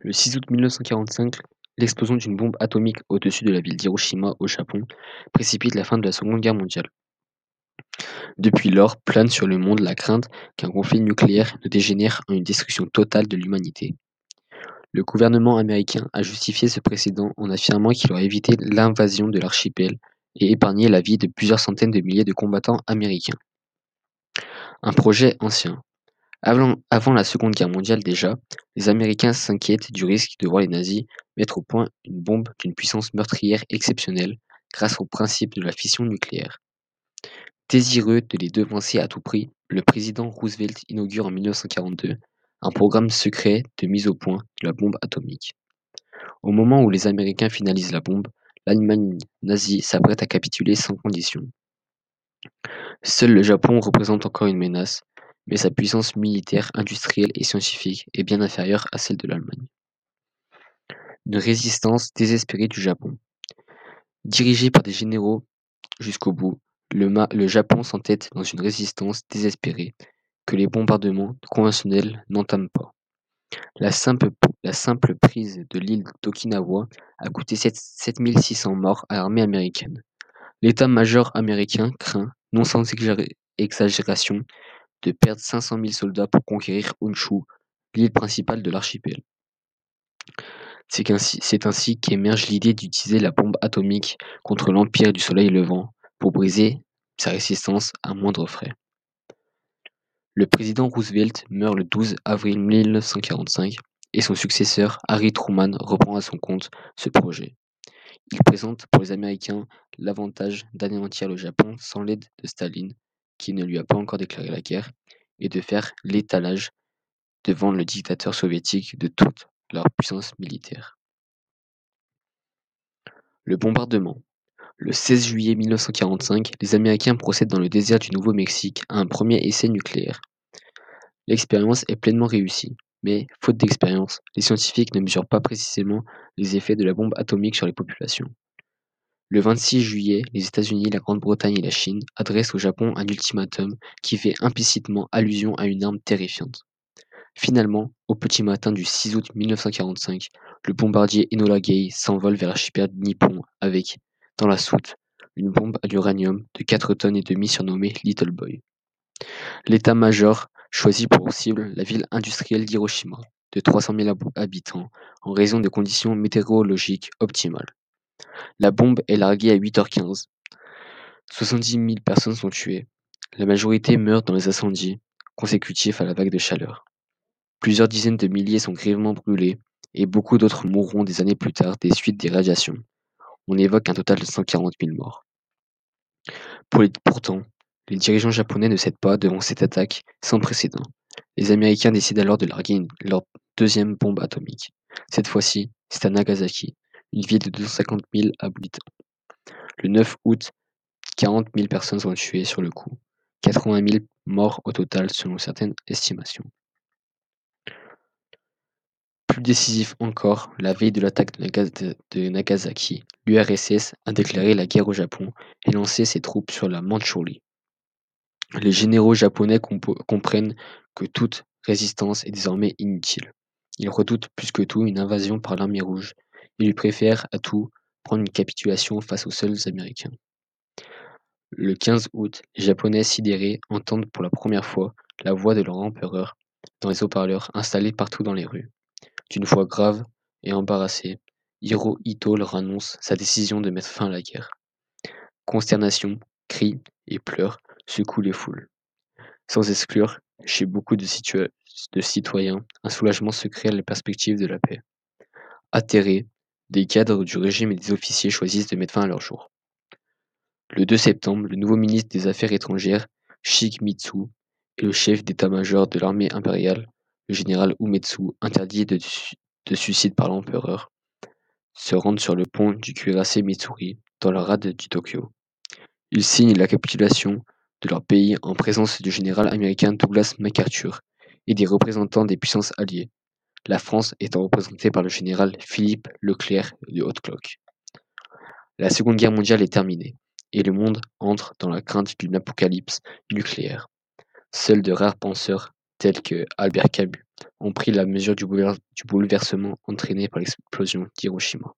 Le 6 août 1945, l'explosion d'une bombe atomique au-dessus de la ville d'Hiroshima au Japon précipite la fin de la Seconde Guerre mondiale. Depuis lors, plane sur le monde la crainte qu'un conflit nucléaire ne dégénère en une destruction totale de l'humanité. Le gouvernement américain a justifié ce précédent en affirmant qu'il aurait évité l'invasion de l'archipel et épargné la vie de plusieurs centaines de milliers de combattants américains. Un projet ancien. Avant, la Seconde Guerre mondiale déjà, les Américains s'inquiètent du risque de voir les nazis mettre au point une bombe d'une puissance meurtrière exceptionnelle grâce au principe de la fission nucléaire. Désireux de les devancer à tout prix, le président Roosevelt inaugure en 1942 un programme secret de mise au point de la bombe atomique. Au moment où les Américains finalisent la bombe, l'Allemagne nazie s'apprête à capituler sans condition. Seul le Japon représente encore une menace, mais sa puissance militaire, industrielle et scientifique est bien inférieure à celle de l'Allemagne. Une résistance désespérée du Japon. Dirigé par des généraux jusqu'au bout, le, le Japon s'entête dans une résistance désespérée que les bombardements conventionnels n'entament pas. La simple, prise de l'île d'Okinawa a coûté 7600 morts à l'armée américaine. L'état-major américain craint, non sans exagération, de perdre 500 000 soldats pour conquérir Honshu, l'île principale de l'archipel. C'est ainsi, qu'émerge l'idée d'utiliser la bombe atomique contre l'Empire du Soleil Levant pour briser sa résistance à moindre frais. Le président Roosevelt meurt le 12 avril 1945 et son successeur Harry Truman reprend à son compte ce projet. Il présente pour les Américains l'avantage d'anéantir le Japon sans l'aide de Staline, qui ne lui a pas encore déclaré la guerre, et de faire l'étalage devant le dictateur soviétique de toute leur puissance militaire. Le bombardement. Le 16 juillet 1945, les Américains procèdent dans le désert du Nouveau-Mexique à un premier essai nucléaire. L'expérience est pleinement réussie, mais, faute d'expérience, les scientifiques ne mesurent pas précisément les effets de la bombe atomique sur les populations. Le 26 juillet, les États-Unis, la Grande-Bretagne et la Chine adressent au Japon un ultimatum qui fait implicitement allusion à une arme terrifiante. Finalement, au petit matin du 6 août 1945, le bombardier Enola Gay s'envole vers l'archipel nippon avec, dans la soute, une bombe à l'uranium de 4 tonnes et demie surnommée Little Boy. L'état-major choisit pour cible la ville industrielle d'Hiroshima, de 300 000 habitants, en raison de conditions météorologiques optimales. La bombe est larguée à 8h15. 70 000 personnes sont tuées. La majorité meurt dans les incendies consécutifs à la vague de chaleur. Plusieurs dizaines de milliers sont grièvement brûlés et beaucoup d'autres mourront des années plus tard des suites des radiations. On évoque un total de 140 000 morts. Pourtant, les dirigeants japonais ne cèdent pas devant cette attaque sans précédent. Les Américains décident alors de larguer leur deuxième bombe atomique. Cette fois-ci, c'est à Nagasaki, une ville de 250 000 habitants. Le 9 août, 40 000 personnes sont tuées sur le coup, 80 000 morts au total selon certaines estimations. Plus décisif encore, la veille de l'attaque de, Nagasaki, l'URSS a déclaré la guerre au Japon et lancé ses troupes sur la Mandchourie. Les généraux japonais comprennent que toute résistance est désormais inutile. Ils redoutent plus que tout une invasion par l'armée rouge et lui préfèrent à tout prendre une capitulation face aux seuls Américains. Le 15 août, les Japonais sidérés entendent pour la première fois la voix de leur empereur dans les haut-parleurs installés partout dans les rues. D'une voix grave et embarrassée, Hirohito leur annonce sa décision de mettre fin à la guerre. Consternation, cris et pleurs secouent les foules. Sans exclure, chez beaucoup de, citoyens, un soulagement se crée à la perspective de la paix. Atterrés, des cadres du régime et des officiers choisissent de mettre fin à leur jour. Le 2 septembre, le nouveau ministre des Affaires étrangères, Shigemitsu, et le chef d'état-major de l'armée impériale, le général Umetsu, interdit de, suicide par l'empereur, se rendent sur le pont du cuirassé Mitsuri, dans la rade du Tokyo. Ils signent la capitulation de leur pays en présence du général américain Douglas MacArthur et des représentants des puissances alliées, la France étant représentée par le général Philippe Leclerc de Haute-Cloque. La Seconde Guerre mondiale est terminée, et le monde entre dans la crainte d'une apocalypse nucléaire. Seuls de rares penseurs tels que Albert Camus ont pris la mesure du bouleversement entraîné par l'explosion d'Hiroshima.